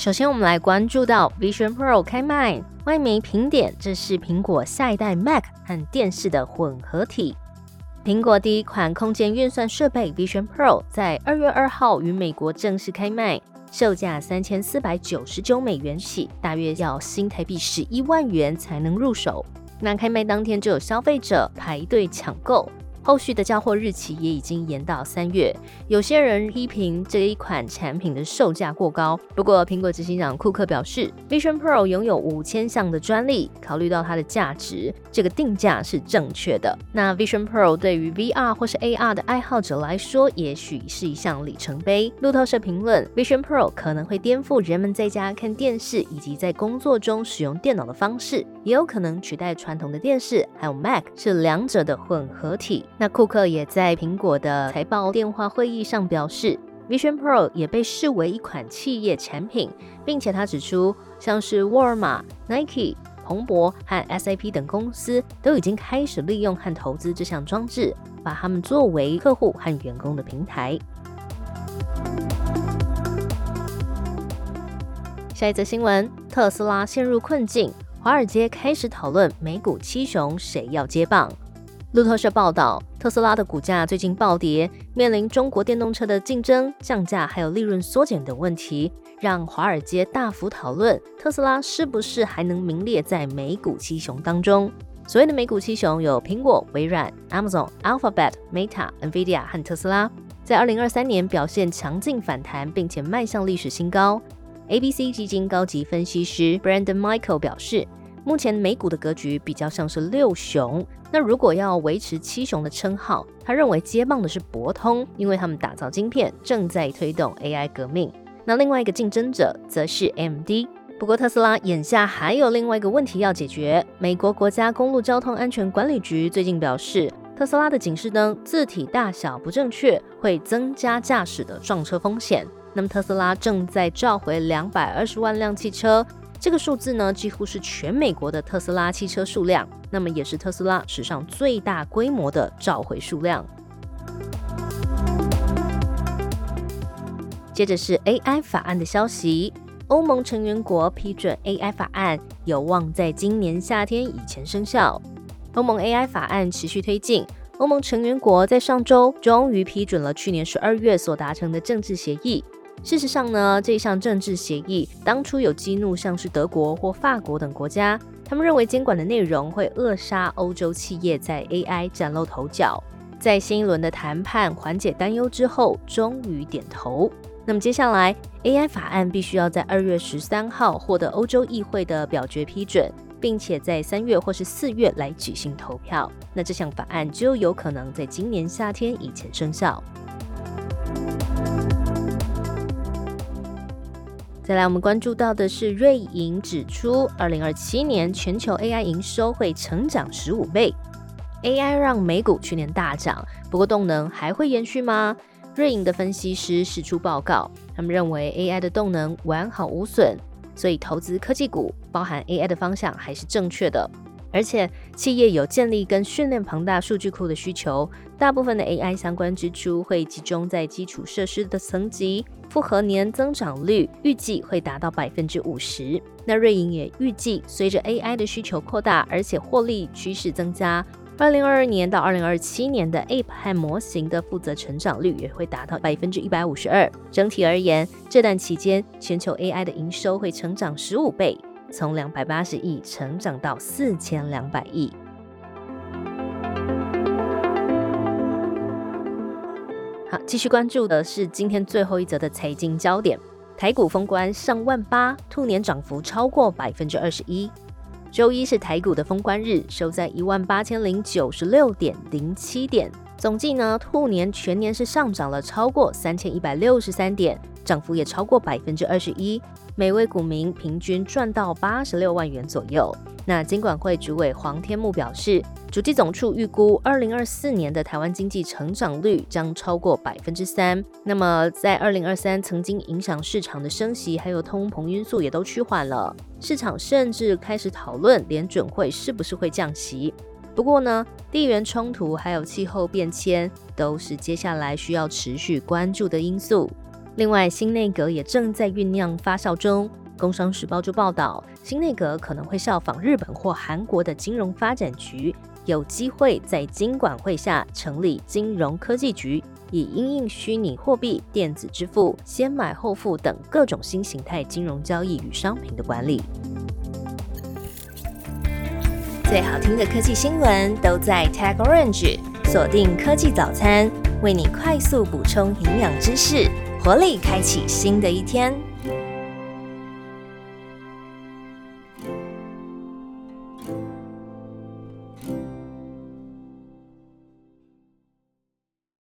首先，我们来关注到 Vision Pro 开卖。外媒评点，这是苹果下一代 Mac 和电视的混合体。苹果第一款空间运算设备 Vision Pro 在二月二号于美国正式开卖，售价三千四百九十九美元起，大约要新台币十一万元才能入手。那开卖当天就有消费者排队抢购。后续的交货日期也已经延到三月。有些人批评这一款产品的售价过高，不过苹果执行长库克表示，Vision Pro 拥有五千项的专利，考虑到它的价值，这个定价是正确的。那 Vision Pro 对于 VR 或是 AR 的爱好者来说，也许是一项里程碑。路透社评论，Vision Pro 可能会颠覆人们在家看电视以及在工作中使用电脑的方式，也有可能取代传统的电视，还有 Mac 是两者的混合体。那库克也在苹果的财报电话会议上表示，Vision Pro 也被视为一款企业产品，并且他指出，像是沃尔玛、Nike、彭博和 SAP 等公司都已经开始利用和投资这项装置，把它们作为客户和员工的平台。下一则新闻：特斯拉陷入困境，华尔街开始讨论美股七雄谁要接棒。路透社报道，特斯拉的股价最近暴跌，面临中国电动车的竞争、降价还有利润缩减等问题，让华尔街大幅讨论特斯拉是不是还能名列在美股七雄当中。所谓的美股七雄有苹果、微软、Amazon、Alphabet、Meta、Nvidia 和特斯拉，在二零二三年表现强劲反弹，并且迈向历史新高。ABC 基金高级分析师 Brandon Michael 表示。目前美股的格局比较像是六雄，那如果要维持七雄的称号，他认为接棒的是博通，因为他们打造晶片，正在推动 AI 革命。那另外一个竞争者则是 MD。不过特斯拉眼下还有另外一个问题要解决。美国国家公路交通安全管理局最近表示，特斯拉的警示灯字体大小不正确，会增加驾驶的撞车风险。那么特斯拉正在召回两百二十万辆汽车。这个数字呢，几乎是全美国的特斯拉汽车数量，那么也是特斯拉史上最大规模的召回数量。接着是 AI 法案的消息，欧盟成员国批准 AI 法案，有望在今年夏天以前生效。欧盟 AI 法案持续推进，欧盟成员国在上周终于批准了去年十二月所达成的政治协议。事实上呢，这项政治协议当初有激怒像是德国或法国等国家，他们认为监管的内容会扼杀欧洲企业在 AI 崭露头角。在新一轮的谈判缓解担忧之后，终于点头。那么接下来，AI 法案必须要在二月十三号获得欧洲议会的表决批准，并且在三月或是四月来举行投票。那这项法案就有可能在今年夏天以前生效。再来，我们关注到的是瑞银指出，二零二七年全球 AI 营收会成长十五倍。AI 让美股去年大涨，不过动能还会延续吗？瑞银的分析师释出报告，他们认为 AI 的动能完好无损，所以投资科技股，包含 AI 的方向还是正确的。而且企业有建立跟训练庞大数据库的需求，大部分的 AI 相关支出会集中在基础设施的层级。复合年增长率预计会达到百分之五十。那瑞银也预计，随着 AI 的需求扩大，而且获利趋势增加，二零二二年到二零二七年的 Ape 和模型的负责成长率也会达到百分之一百五十二。整体而言，这段期间全球 AI 的营收会成长十五倍，从两百八十亿成长到四千两百亿。好，继续关注的是今天最后一则的财经焦点。台股封关上万八，兔年涨幅超过百分之二十一。周一是台股的封关日，收在一万八千零九十六点零七点。总计呢，兔年全年是上涨了超过三千一百六十三点，涨幅也超过百分之二十一。每位股民平均赚到八十六万元左右。那金管会主委黄天木表示，主计总处预估二零二四年的台湾经济成长率将超过百分之三。那么在二零二三曾经影响市场的升息还有通膨因素也都趋缓了，市场甚至开始讨论联准会是不是会降息。不过呢，地缘冲突还有气候变迁都是接下来需要持续关注的因素。另外，新内阁也正在酝酿发酵中。工商时报就报道，新内阁可能会效仿日本或韩国的金融发展局，有机会在金管会下成立金融科技局，以应应虚拟货币、电子支付、先买后付等各种新形态金融交易与商品的管理。最好听的科技新闻都在 Tag Orange，锁定科技早餐，为你快速补充营养知识，活力开启新的一天。